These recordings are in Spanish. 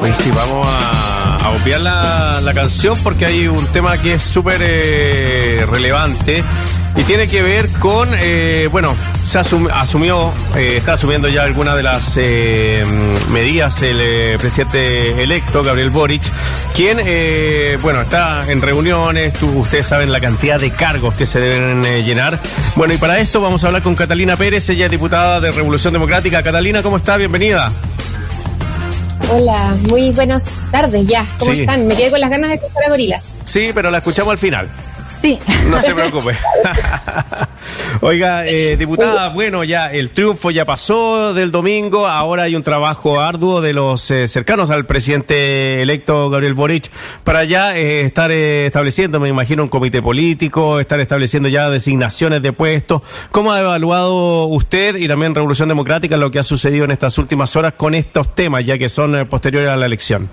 Pues sí, vamos a, obviar la, canción porque hay un tema que es súper eh, relevante y tiene que ver con, eh, bueno, se asum- asumió, eh, está asumiendo ya algunas de las medidas el presidente electo, Gabriel Boric, quien, bueno, está en reuniones, ustedes saben la cantidad de cargos que se deben llenar. Bueno, y para esto vamos a hablar con Catalina Pérez, ella es diputada de Revolución Democrática. Catalina, ¿cómo está? Bienvenida. Hola, muy buenas tardes ya. ¿Cómo Sí. están? Me quedé con las ganas de escuchar a gorilas. Sí, pero la escuchamos al final. Sí. No se preocupe. Oiga, eh, diputada, bueno, ya el triunfo ya pasó del domingo, ahora hay un trabajo arduo de los eh, cercanos al presidente electo Gabriel Boric para ya eh, estar eh, estableciendo, me imagino, un comité político, estar estableciendo ya designaciones de puestos. ¿Cómo ha evaluado usted y también Revolución Democrática lo que ha sucedido en estas últimas horas con estos temas, ya que son eh, posteriores a la elección?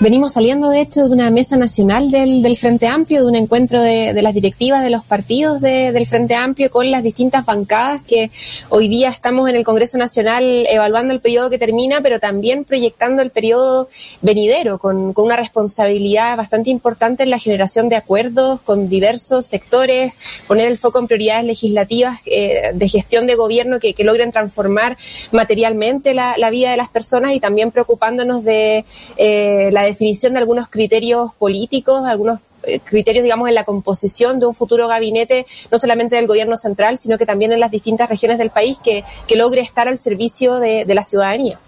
Venimos saliendo, de hecho, de una mesa nacional del, del Frente Amplio, de un encuentro de, las directivas de los partidos de- del Frente Amplio con las distintas bancadas que hoy día estamos en el Congreso Nacional evaluando el periodo que termina, pero también proyectando el periodo venidero, con, una responsabilidad bastante importante en la generación de acuerdos con diversos sectores, poner el foco en prioridades legislativas eh, de gestión de gobierno que, logren transformar materialmente la, la vida de las personas y también preocupándonos de eh, la definición de algunos criterios políticos, algunos eh, criterios, digamos, en la composición de un futuro gabinete, no solamente del gobierno central, sino que también en las distintas regiones del país, que, que logre estar al servicio de, de la ciudadanía.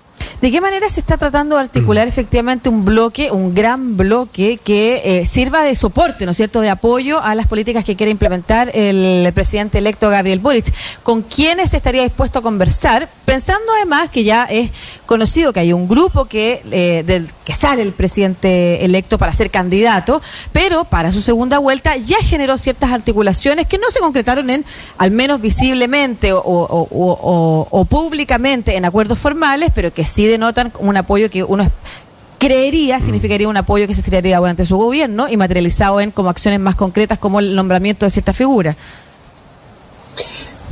¿De qué manera se está tratando de articular efectivamente un bloque, un gran bloque que eh, sirva de soporte, ¿no es cierto?, de apoyo a las políticas que quiere implementar el presidente electo Gabriel Boric. ¿Con quiénes estaría dispuesto a conversar? Pensando además que ya es conocido que hay un grupo que, eh, del que sale el presidente electo para ser candidato, pero para su segunda vuelta ya generó ciertas articulaciones que no se concretaron en, al menos visiblemente o, o- o- o- o públicamente en acuerdos formales, pero que sí denotan un apoyo que uno creería significaría un apoyo que se tiraría durante su gobierno y materializado en como acciones más concretas como el nombramiento de cierta figura.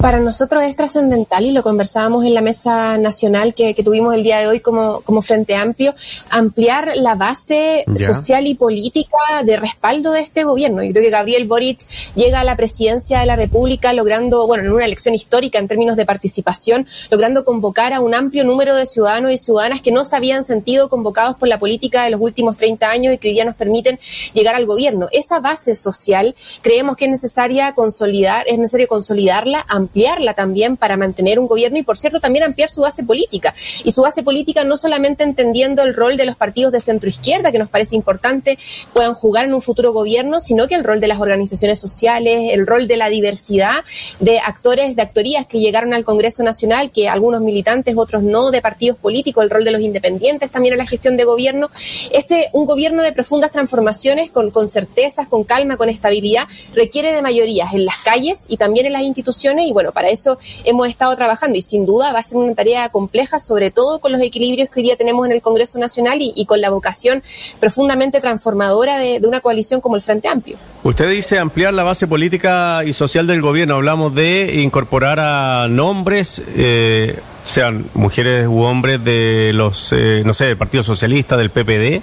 Para nosotros es trascendental y lo conversábamos en la mesa nacional que, que tuvimos el día de hoy como, como Frente Amplio, ampliar la base social y política de respaldo de este gobierno. Yo creo que Gabriel Boric llega a la presidencia de la República logrando, bueno, en una elección histórica en términos de participación, logrando convocar a un amplio número de ciudadanos y ciudadanas que no se habían sentido convocados por la política de los últimos 30 años y que hoy día nos permiten llegar al gobierno. Esa base social creemos que es necesaria consolidar, es necesario consolidarla, ampliarla también para mantener un gobierno y, por cierto, también ampliar su base política. Y su base política no solamente entendiendo el rol de los partidos de centro izquierda, que nos parece importante puedan jugar en un futuro gobierno, sino que el rol de las organizaciones sociales, el rol de la diversidad de actores, de actorías que llegaron al Congreso Nacional, que algunos militantes, otros no, de partidos políticos, el rol de los independientes también en la gestión de gobierno. Este, un gobierno de profundas transformaciones, con, con certezas, con calma, con estabilidad, requiere de mayorías en las calles y también en las instituciones para eso hemos estado trabajando y sin duda va a ser una tarea compleja, sobre todo con los equilibrios que hoy día tenemos en el Congreso Nacional y, con la vocación profundamente transformadora de, de una coalición como el Frente Amplio. Usted dice ampliar la base política y social del gobierno. Hablamos de incorporar a nombres, eh, sean mujeres u hombres de los, eh, no sé, del Partido Socialista, del PPD,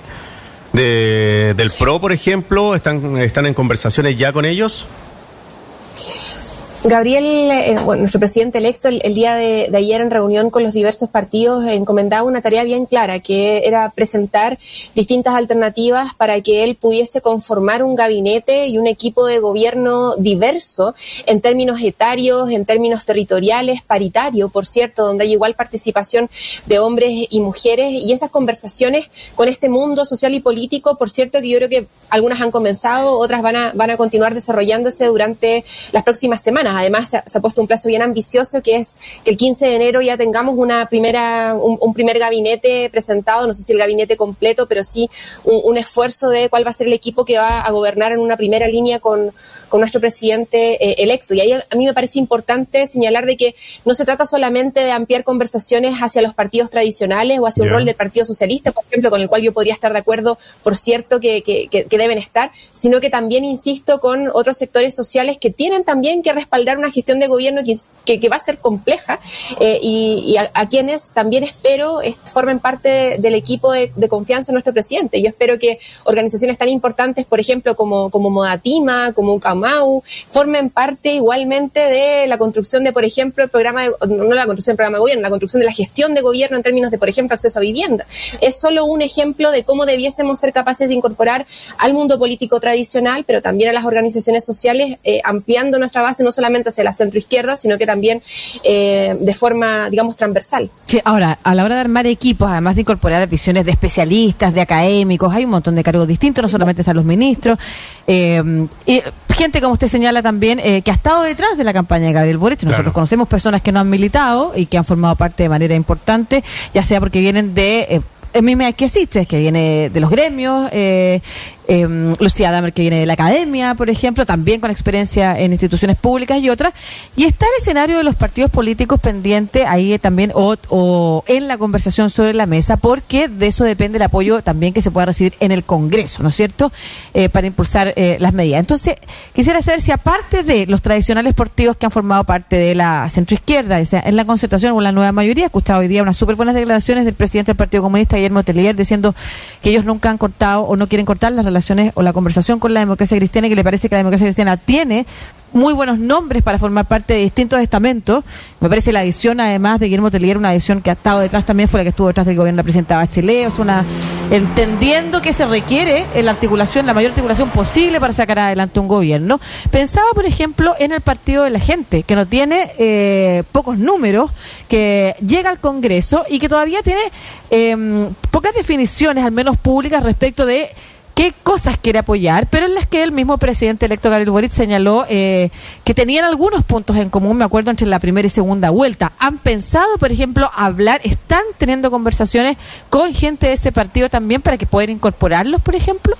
de, del PRO, por ejemplo. ¿Están, ¿Están en conversaciones ya con ellos? Gabriel, eh, bueno, nuestro presidente electo, el, día de, de ayer en reunión con los diversos partidos, eh, encomendaba una tarea bien clara, que era presentar distintas alternativas para que él pudiese conformar un gabinete y un equipo de gobierno diverso en términos etarios, en términos territoriales, paritario, por cierto, donde hay igual participación de hombres y mujeres. Y esas conversaciones con este mundo social y político, por cierto, que yo creo que algunas han comenzado, otras van a, van a continuar desarrollándose durante las próximas semanas. Además, se ha, se ha puesto un plazo bien ambicioso, que es que el 15 de enero ya tengamos una primera, un, un primer gabinete presentado, no sé si el gabinete completo, pero sí un, un, esfuerzo de cuál va a ser el equipo que va a gobernar en una primera línea con, con nuestro presidente eh, electo. Y ahí a, a mí me parece importante señalar de que no se trata solamente de ampliar conversaciones hacia los partidos tradicionales o hacia un rol del Partido Socialista, por ejemplo, con el cual yo podría estar de acuerdo, por cierto, que, que, que- que deben estar, sino que también, insisto, con otros sectores sociales que tienen también que respaldar respaldar una gestión de gobierno que, que, va a ser compleja eh, y, a, quienes también espero formen parte del equipo de, confianza de nuestro presidente. Yo espero que organizaciones tan importantes, por ejemplo, como, como Modatima, como Ucamau, formen parte igualmente de la construcción de, por ejemplo, el programa, de, no la construcción del programa de gobierno, la construcción de la gestión de gobierno en términos de, por ejemplo, acceso a vivienda. Es solo un ejemplo de cómo debiésemos ser capaces de incorporar al mundo político tradicional, pero también a las organizaciones sociales, eh, ampliando nuestra base no solamente hacia la centroizquierda, sino que también eh, de forma, digamos, transversal. Sí, ahora, a la hora de armar equipos, además de incorporar visiones de especialistas, de académicos, hay un montón de cargos distintos, no solamente están los ministros, eh, y gente, como usted señala también, que ha estado detrás de la campaña de Gabriel Boric. Nosotros conocemos personas que no han militado y que han formado parte de manera importante, ya sea porque vienen de el mismo que existe, que viene de los gremios, eh, eh, Lucía Damer, que viene de la academia, por ejemplo, también con experiencia en instituciones públicas y otras. Y está el escenario de los partidos políticos pendiente ahí también o, en la conversación sobre la mesa, porque de eso depende el apoyo también que se pueda recibir en el Congreso, ¿no es cierto?, eh, para impulsar eh, las medidas. Entonces, quisiera saber si aparte de los tradicionales partidos que han formado parte de la centroizquierda, sea, en la concertación o la nueva mayoría, he escuchado hoy día unas súper buenas declaraciones del presidente del Partido Comunista, Guillermo Telier, diciendo que ellos nunca han cortado o no quieren cortar las relaciones o la conversación con la democracia cristiana y que le parece que la democracia cristiana tiene muy buenos nombres para formar parte de distintos estamentos. Me parece la adición, además de Guillermo Telier, una adición que ha estado detrás también, fue la que estuvo detrás del gobierno de la presidenta Bachelet. O una, entendiendo que se requiere la articulación, la mayor articulación posible para sacar adelante un gobierno. Pensaba, por ejemplo, en el Partido de la Gente, que no tiene eh, pocos números, que llega al Congreso y que todavía tiene eh, pocas definiciones, al menos públicas, respecto de qué cosas quiere apoyar, pero en las que el mismo presidente electo Gabriel Boric señaló eh, que tenían algunos puntos en común, me acuerdo, entre la primera y segunda vuelta. ¿Han pensado, por ejemplo, hablar, están teniendo conversaciones con gente de ese partido también para que puedan incorporarlos, por ejemplo?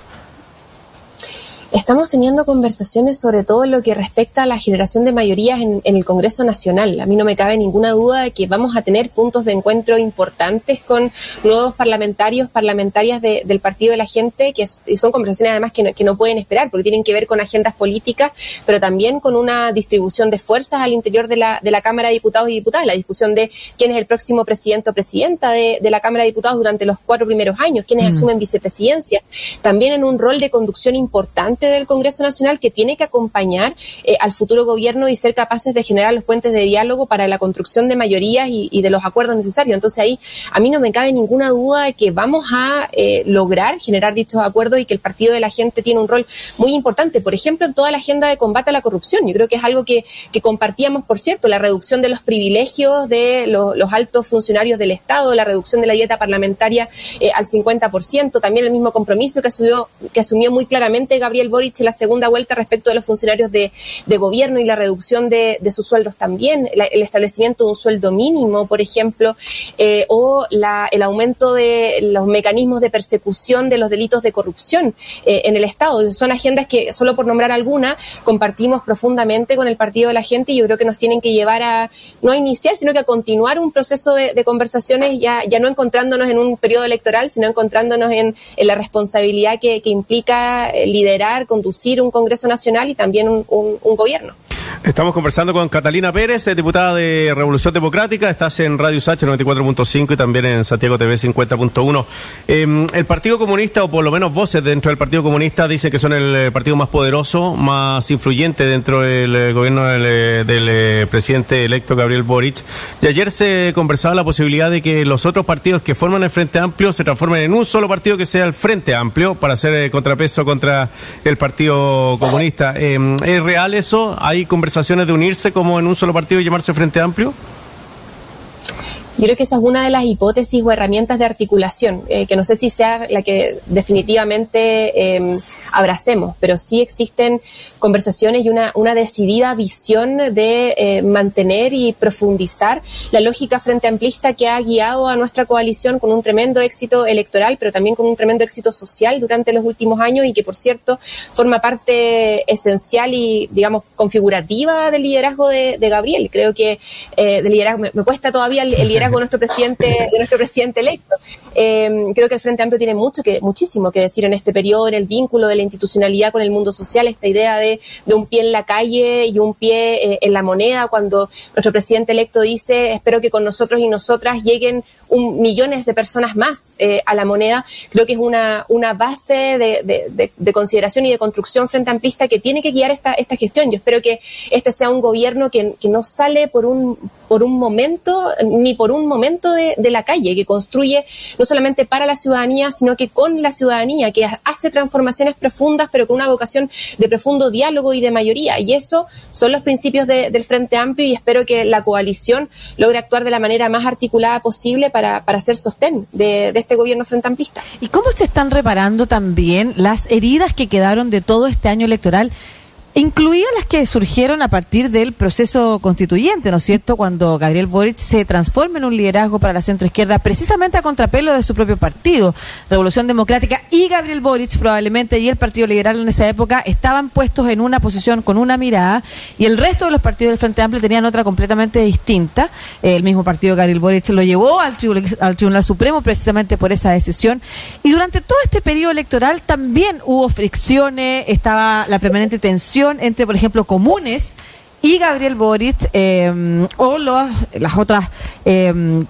Estamos teniendo conversaciones sobre todo lo que respecta a la generación de mayorías en, el Congreso Nacional. A mí no me cabe ninguna duda de que vamos a tener puntos de encuentro importantes con nuevos parlamentarios, parlamentarias del Partido de la Gente, que son conversaciones además que no, que no pueden esperar, porque tienen que ver con agendas políticas, pero también con una distribución de fuerzas al interior de la, de la Cámara de Diputados y Diputadas, la discusión de quién es el próximo presidente o presidenta de, la Cámara de Diputados durante los cuatro primeros años, quiénes mm. asumen vicepresidencia, también en un rol de conducción importante del Congreso Nacional que tiene que acompañar eh, al futuro gobierno y ser capaces de generar los puentes de diálogo para la construcción de mayorías y, de los acuerdos necesarios. Entonces ahí a mí no me cabe ninguna duda de que vamos a eh, lograr generar dichos acuerdos y que el Partido de la Gente tiene un rol muy importante, por ejemplo, en toda la agenda de combate a la corrupción. Yo creo que es algo que, compartíamos, por cierto, la reducción de los privilegios de los altos funcionarios del Estado, la reducción de la dieta parlamentaria eh, al 50%, también el mismo compromiso que asumió, que asumió muy claramente Gabriel Boric en la segunda vuelta respecto de los funcionarios de, gobierno y la reducción de, sus sueldos también, el establecimiento de un sueldo mínimo, por ejemplo, eh, o el aumento de los mecanismos de persecución de los delitos de corrupción eh, en el Estado. Son agendas que, solo por nombrar alguna, compartimos profundamente con el Partido de la Gente y yo creo que nos tienen que llevar a, no a iniciar, sino que a continuar un proceso de, conversaciones, ya, ya no encontrándonos en un periodo electoral, sino encontrándonos en, la responsabilidad que implica eh, conducir un Congreso Nacional y también un, un gobierno. Estamos conversando con Catalina Pérez, eh, diputada de Revolución Democrática. Estás en Radio Sacha 94.5 y también en Santiago TV 50.1. Em, el Partido Comunista, o por lo menos voces dentro del Partido Comunista, dicen que son el eh, partido más poderoso, más influyente dentro del eh, gobierno del, presidente electo Gabriel Boric. Y ayer se conversaba la posibilidad de que los otros partidos que forman el Frente Amplio se transformen en un solo partido que sea el Frente Amplio para hacer contrapeso contra el Partido Comunista. Em, ¿Es real eso? ¿Hay conversaciones de unirse como en un solo partido y llamarse Frente Amplio? Yo creo que esa es una de las hipótesis o herramientas de articulación, eh, que no sé si sea la que definitivamente em, abracemos, pero sí existen conversaciones y una, una decidida visión de eh, mantener y profundizar la lógica frente amplista que ha guiado a nuestra coalición con un tremendo éxito electoral, pero también con un tremendo éxito social durante los últimos años y que, por cierto, forma parte esencial y, digamos, configurativa del liderazgo de, Gabriel. Creo que eh, liderazgo, me, cuesta todavía el, liderazgo de nuestro presidente, de nuestro presidente electo. Em, creo que el Frente Amplio tiene mucho que, muchísimo que decir en este periodo, en el vínculo de la institucionalidad con el mundo social, esta idea de, de un pie en la calle y un pie eh, en la moneda, cuando nuestro presidente electo dice, espero que con nosotros y nosotras lleguen un, millones de personas más eh, a la moneda, creo que es una, una base de, de, de, consideración y de construcción frente amplista que tiene que guiar esta, esta gestión. Yo espero que este sea un gobierno que, que no sale por un, por un momento, ni por un momento de, de, la calle, que construye no solamente para la ciudadanía, sino que con la ciudadanía, que hace transformaciones profundas, pero con una vocación de profundo diálogo y de mayoría. Y eso son los principios de, del Frente Amplio y espero que la coalición logre actuar de la manera más articulada posible para, para hacer sostén de, de este gobierno Frente Amplista. ¿Y cómo se están reparando también las heridas que quedaron de todo este año electoral? Incluidas las que surgieron a partir del proceso constituyente, ¿no es cierto? Cuando Gabriel Boric se transforma en un liderazgo para la centroizquierda, precisamente a contrapelo de su propio partido, Revolución Democrática, y Gabriel Boric probablemente y el Partido Liberal en esa época estaban puestos en una posición con una mirada y el resto de los partidos del Frente Amplio tenían otra completamente distinta. El mismo partido Gabriel Boric lo llevó al Tribunal, al Tribunal Supremo precisamente por esa decisión. Y durante todo este periodo electoral también hubo fricciones, estaba la permanente tensión entre, por ejemplo, comunes y Gabriel Boric eh, o los, las otras eh,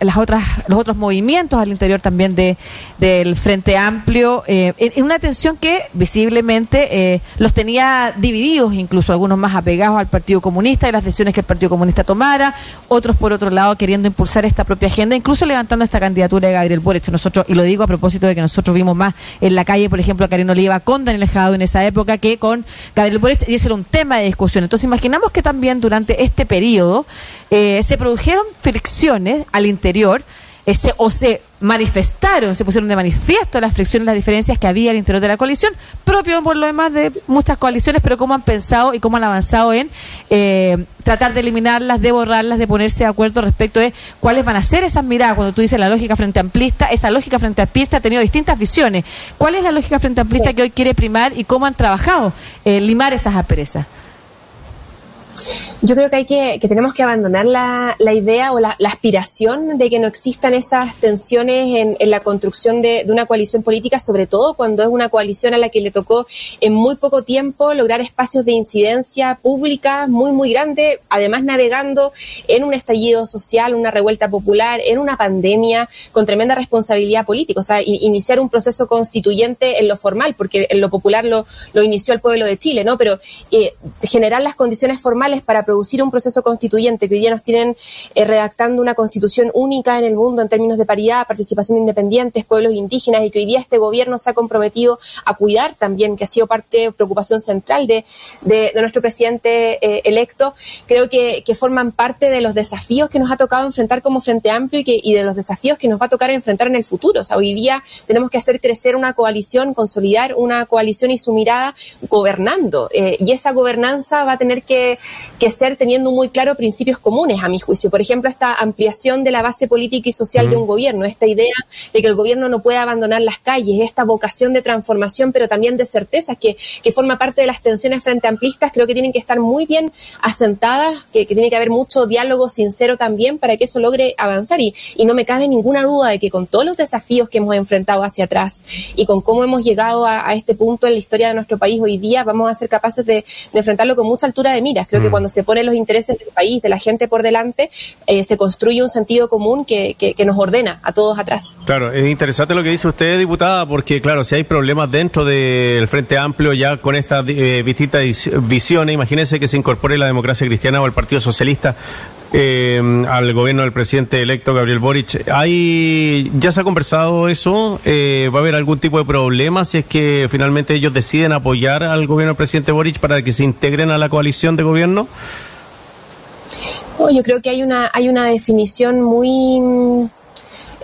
las otras, los otros movimientos al interior también de, del Frente Amplio, eh, en, una tensión que visiblemente eh, los tenía divididos, incluso algunos más apegados al Partido Comunista y las decisiones que el Partido Comunista tomara, otros por otro lado queriendo impulsar esta propia agenda, incluso levantando esta candidatura de Gabriel Boric. Nosotros, y lo digo a propósito de que nosotros vimos más en la calle, por ejemplo, a Karen Oliva con Daniel Jado en esa época que con Gabriel Boric, y ese era un tema de discusión. Entonces imaginamos que también durante este periodo eh, se produjeron fricciones al interior eh, o se manifestaron, se pusieron de manifiesto las fricciones, las diferencias que había al interior de la coalición, propio por lo demás de muchas coaliciones, pero cómo han pensado y cómo han avanzado en eh, tratar de eliminarlas, de borrarlas, de ponerse de acuerdo respecto de cuáles van a ser esas miradas. Cuando tú dices la lógica frente amplista, esa lógica frente amplista ha tenido distintas visiones. ¿Cuál es la lógica frente amplista que hoy quiere primar y cómo han trabajado eh, limar esas asperezas? Yo creo que hay que, que tenemos que abandonar la, la idea o la, aspiración de que no existan esas tensiones en, la construcción de, de, una coalición política, sobre todo cuando es una coalición a la que le tocó en muy poco tiempo lograr espacios de incidencia pública muy, muy grande, además navegando en un estallido social, una revuelta popular, en una pandemia, con tremenda responsabilidad política. O sea, iniciar un proceso constituyente en lo formal, porque en lo popular lo, lo inició el pueblo de Chile, ¿no? Pero eh, generar las condiciones formales para producir un proceso constituyente que hoy día nos tienen eh, redactando una constitución única en el mundo en términos de paridad, participación de independientes, pueblos indígenas y que hoy día este gobierno se ha comprometido a cuidar también, que ha sido parte, preocupación central de, de, nuestro presidente eh, electo, creo que, que, forman parte de los desafíos que nos ha tocado enfrentar como Frente Amplio y, que, y de los desafíos que nos va a tocar enfrentar en el futuro. O sea, hoy día tenemos que hacer crecer una coalición, consolidar una coalición y su mirada gobernando. Eh, y esa gobernanza va a tener que, que ser teniendo muy claro principios comunes, a mi juicio. Por ejemplo, esta ampliación de la base política y social de un gobierno, esta idea de que el gobierno no puede abandonar las calles, esta vocación de transformación, pero también de certezas que, que forma parte de las tensiones frente amplistas, creo que tienen que estar muy bien asentadas, que, que tiene que haber mucho diálogo sincero también para que eso logre avanzar. Y, y no me cabe ninguna duda de que con todos los desafíos que hemos enfrentado hacia atrás y con cómo hemos llegado a, a este punto en la historia de nuestro país hoy día, vamos a ser capaces de, de enfrentarlo con mucha altura de miras. Creo que cuando se ponen los intereses del país, de la gente por delante, eh, se construye un sentido común que, que, que, nos ordena a todos atrás. Claro, es interesante lo que dice usted, diputada, porque claro, si hay problemas dentro del Frente Amplio ya con estas eh, distintas visiones, imagínense que se incorpore la democracia cristiana o el Partido Socialista eh, al gobierno del presidente electo Gabriel Boric. ¿Hay, ¿Ya se ha conversado eso? Eh, ¿Va a haber algún tipo de problema si es que finalmente ellos deciden apoyar al gobierno del presidente Boric para que se integren a la coalición de gobierno? Yo creo que hay una, hay una definición muy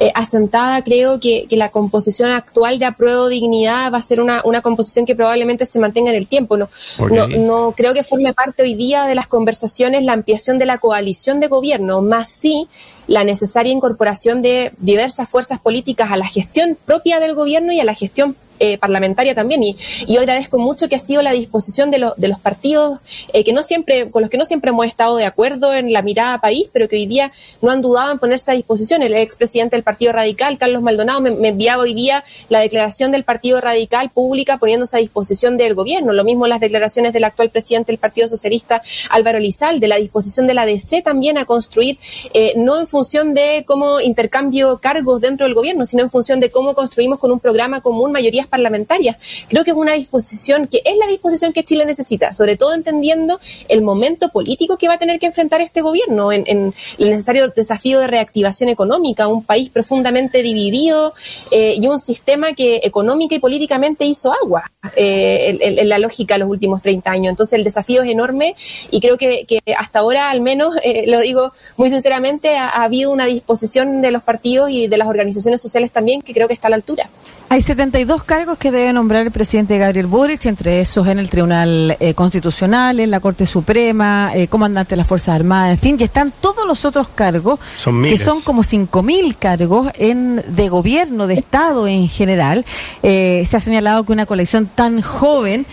eh, asentada, creo que, que, la composición actual de apruebo dignidad va a ser una, una composición que probablemente se mantenga en el tiempo. No, okay. no, no creo que forme parte hoy día de las conversaciones la ampliación de la coalición de gobierno, más sí la necesaria incorporación de diversas fuerzas políticas a la gestión propia del gobierno y a la gestión eh, parlamentaria también. Y, yo agradezco mucho que ha sido la disposición de, los de los partidos eh, que no siempre, con los que no siempre hemos estado de acuerdo en la mirada país, pero que hoy día no han dudado en ponerse a disposición. El expresidente del Partido Radical, Carlos Maldonado, me, me enviaba hoy día la declaración del Partido Radical pública poniéndose a disposición del gobierno. Lo mismo las declaraciones del actual presidente del Partido Socialista, Álvaro Lizal, de la disposición de la DC también a construir, eh, no en función de cómo intercambio cargos dentro del gobierno, sino en función de cómo construimos con un programa común mayorías parlamentarias. Creo que es una disposición que es la disposición que Chile necesita, sobre todo entendiendo el momento político que va a tener que enfrentar este gobierno en, el necesario desafío de reactivación económica, un país profundamente dividido eh, y un sistema que económica y políticamente hizo agua eh, en, la lógica de los últimos 30 años. Entonces el desafío es enorme y creo que, hasta ahora, al menos, eh, lo digo muy sinceramente, ha, habido una disposición de los partidos y de las organizaciones sociales también que creo que está a la altura. Hay 72 cargos que debe nombrar el presidente Gabriel Boric, entre esos en el Tribunal eh, Constitucional, en la Corte Suprema, eh, comandante de las Fuerzas Armadas, en fin, y están todos los otros cargos, que son como 5.000 cargos en, de gobierno, de Estado en general. Eh, se ha señalado que una colección tan joven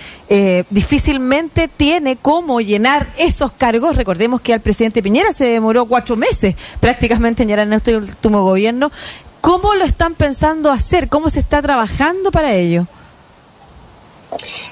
difícilmente tiene cómo llenar esos cargos. Recordemos que al presidente Piñera se demoró cuatro meses prácticamente en llenar en este último gobierno. ¿Cómo lo están pensando hacer? ¿Cómo se está trabajando para ello?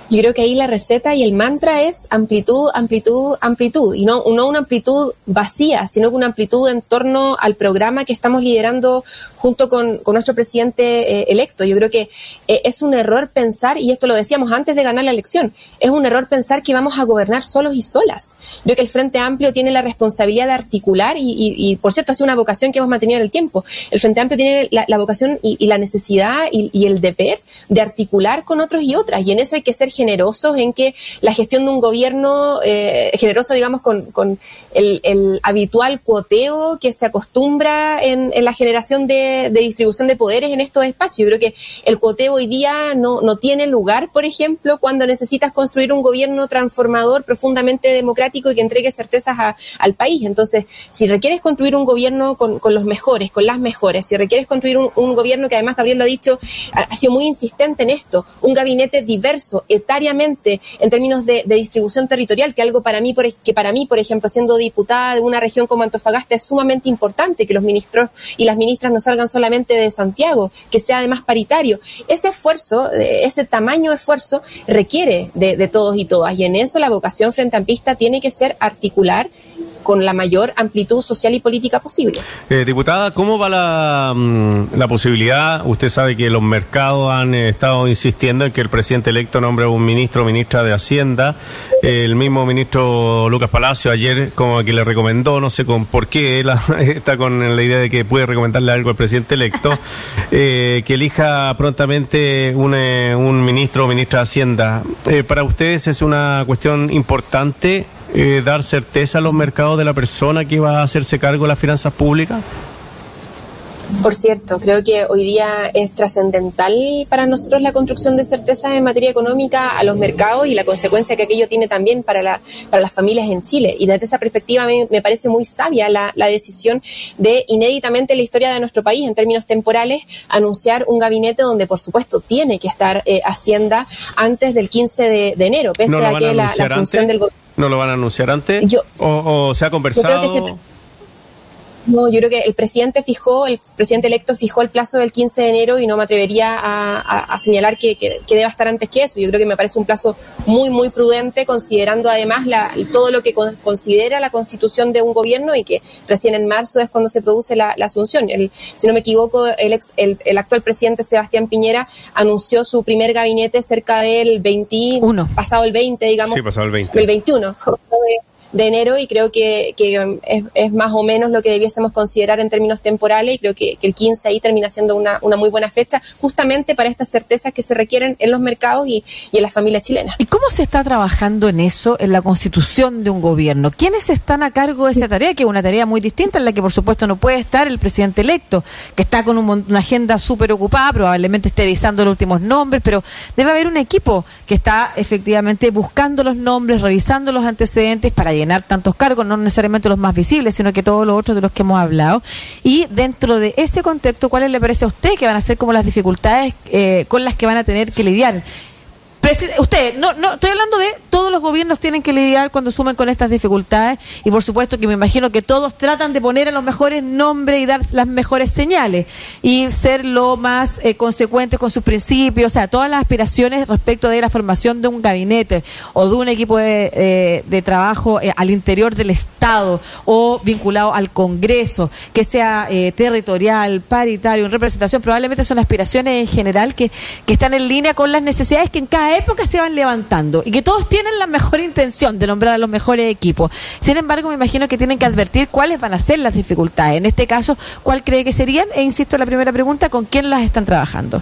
Yo creo que ahí la receta y el mantra es amplitud, amplitud, amplitud, y no, una amplitud vacía, sino una amplitud en torno al programa que estamos liderando junto con, nuestro presidente eh, electo. Yo creo que eh, es un error pensar, y esto lo decíamos antes de ganar la elección, es un error pensar que vamos a gobernar solos y solas. Yo creo que el Frente Amplio tiene la responsabilidad de articular, y, por cierto, ha sido una vocación que hemos mantenido en el tiempo. El Frente Amplio tiene la, vocación y, la necesidad y, el deber de articular con otros y otras, y en eso hay que ser generosos en que la gestión de un gobierno, eh, generoso digamos con, el, habitual cuoteo que se acostumbra en, la generación de, distribución de poderes en estos espacios. Yo creo que el cuoteo hoy día no, no tiene lugar, por ejemplo, cuando necesitas construir un gobierno transformador profundamente democrático y que entregue certezas a, al país. Entonces, si requieres construir un gobierno con, los mejores, con las mejores, si requieres construir un, un gobierno que además Gabriel lo ha dicho, ha, ha sido muy insistente en esto, un gabinete diverso, etariamente en términos de, distribución territorial, que algo para mí, por, que para mí, por ejemplo, siendo diputada de una región como Antofagasta, es sumamente importante que los ministros y las ministras no salgan solamente de Santiago, que sea además paritario. Ese esfuerzo, ese tamaño de esfuerzo requiere de, de todos y todas, y en eso la vocación frente ampista tiene que ser articular con la mayor amplitud social y política posible. Eh, diputada, ¿cómo va la, mm, la, posibilidad? Usted sabe que los mercados han eh, estado insistiendo en que el presidente electo nombre un ministro o ministra de Hacienda. el mismo ministro Lucas Palacio ayer como que le recomendó, no sé con por qué, él está con la idea de que puede recomendarle algo al presidente electo, eh, que elija prontamente un, un ministro o ministra de Hacienda. ¿Para ustedes es una cuestión importante eh, dar certeza a los mercados de la persona que va a hacerse cargo de las finanzas públicas? Por cierto, creo que hoy día es trascendental para nosotros la construcción de certeza en materia económica a los mercados y la consecuencia que aquello tiene también para, la, para las familias en Chile. Y desde esa perspectiva me parece muy sabia la, la decisión de, inéditamente en la historia de nuestro país, en términos temporales, anunciar un gabinete donde, por supuesto, tiene que estar eh, Hacienda antes del 15 de, enero, pese a que la, la, función del gobierno ¿No lo van a anunciar antes? o, se ha conversado? No, yo creo que el presidente fijó, el presidente electo fijó el plazo del 15 de enero y no me atrevería a, señalar que, que, deba estar antes que eso. Yo creo que me parece un plazo muy, muy prudente, considerando además la, todo lo que considera la constitución de un gobierno y que recién en marzo es cuando se produce la, asunción. El, si no me equivoco, el, ex, el, actual presidente Sebastián Piñera anunció su primer gabinete cerca del 21, pasado el 20, digamos. Sí, pasado el 20. El 21 de enero y creo que, es, más o menos lo que debiésemos considerar en términos temporales y creo que, el 15 ahí termina siendo una, una, muy buena fecha justamente para estas certezas que se requieren en los mercados y, en las familias chilenas. ¿Y cómo se está trabajando en eso, en la constitución de un gobierno? ¿Quiénes están a cargo de esa tarea, que es una tarea muy distinta en la que por supuesto no puede estar el presidente electo, que está con una agenda súper ocupada, probablemente esté revisando los últimos nombres, pero debe haber un equipo que está efectivamente buscando los nombres, revisando los antecedentes para llenar tantos cargos, no necesariamente los más visibles, sino que todos los otros de los que hemos hablado. Y dentro de ese contexto, ¿cuáles le parece a usted que van a ser como las dificultades eh, con las que van a tener que lidiar? Usted, no, no, estoy hablando de todos los gobiernos tienen que lidiar cuando sumen con estas dificultades y por supuesto que me imagino que todos tratan de poner a los mejores nombres y dar las mejores señales y ser lo más eh, consecuentes con sus principios, o sea, todas las aspiraciones respecto de la formación de un gabinete o de un equipo de, eh, trabajo eh, al interior del Estado o vinculado al Congreso, que sea territorial, paritario, en representación, probablemente son aspiraciones en general que, que están en línea con las necesidades que en cada época se van levantando y que todos tienen la mejor intención de nombrar a los mejores equipos. Sin embargo, me imagino que tienen que advertir cuáles van a ser las dificultades. En este caso, ¿cuál cree que serían? E insisto la primera pregunta, ¿con quién las están trabajando?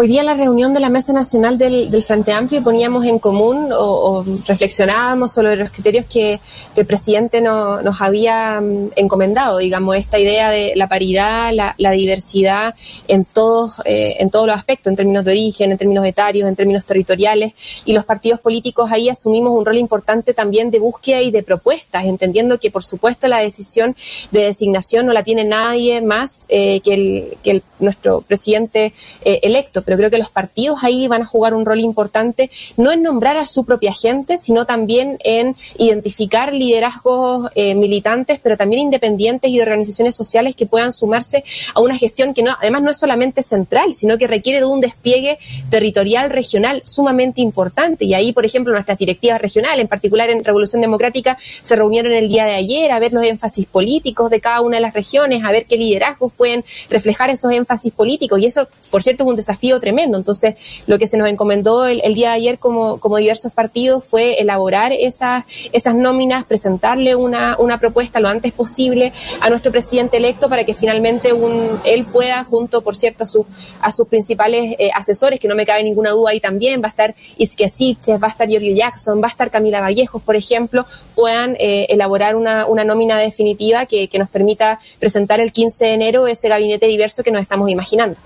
Hoy día la reunión de la Mesa Nacional del, Frente Amplio poníamos en común o, reflexionábamos sobre los criterios que, el presidente nos había mm, encomendado, digamos, esta idea de la paridad, la, diversidad en todos, eh, en todos los aspectos, en términos de origen, en términos etarios, en términos territoriales, y los partidos políticos ahí asumimos un rol importante también de búsqueda y de propuestas, entendiendo que por supuesto la decisión de designación no la tiene nadie más eh, que, el, que nuestro presidente eh, electo pero creo que los partidos ahí van a jugar un rol importante, no en nombrar a su propia gente, sino también en identificar liderazgos eh, militantes, pero también independientes y de organizaciones sociales que puedan sumarse a una gestión que no, además no es solamente central, sino que requiere de un despliegue territorial regional sumamente importante. Y ahí, por ejemplo, nuestras directivas regionales, en particular en Revolución Democrática, se reunieron el día de ayer a ver los énfasis políticos de cada una de las regiones, a ver qué liderazgos pueden reflejar esos énfasis políticos. Y eso, por cierto, es un desafío tremendo. Entonces, lo que se nos encomendó el, día de ayer como, como diversos partidos fue elaborar esas, esas nóminas, presentarle una, una propuesta lo antes posible a nuestro presidente electo para que finalmente un, él pueda, junto, por cierto, a, su, a sus principales eh, asesores, que no me cabe ninguna duda ahí también, va a estar Isque Siches, va a estar Giorgio Jackson, va a estar Camila Vallejos, por ejemplo, puedan eh, elaborar una, una nómina definitiva que, que nos permita presentar el 15 de enero ese gabinete diverso que nos estamos imaginando.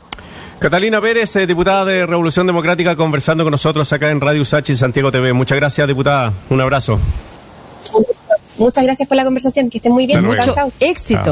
Catalina Pérez, eh, diputada de Revolución Democrática, conversando con nosotros acá en Radio Sachi Santiago TV. Muchas gracias, diputada. Un abrazo. Muchas gracias por la conversación. Que estén muy bien. Muchas Éxito.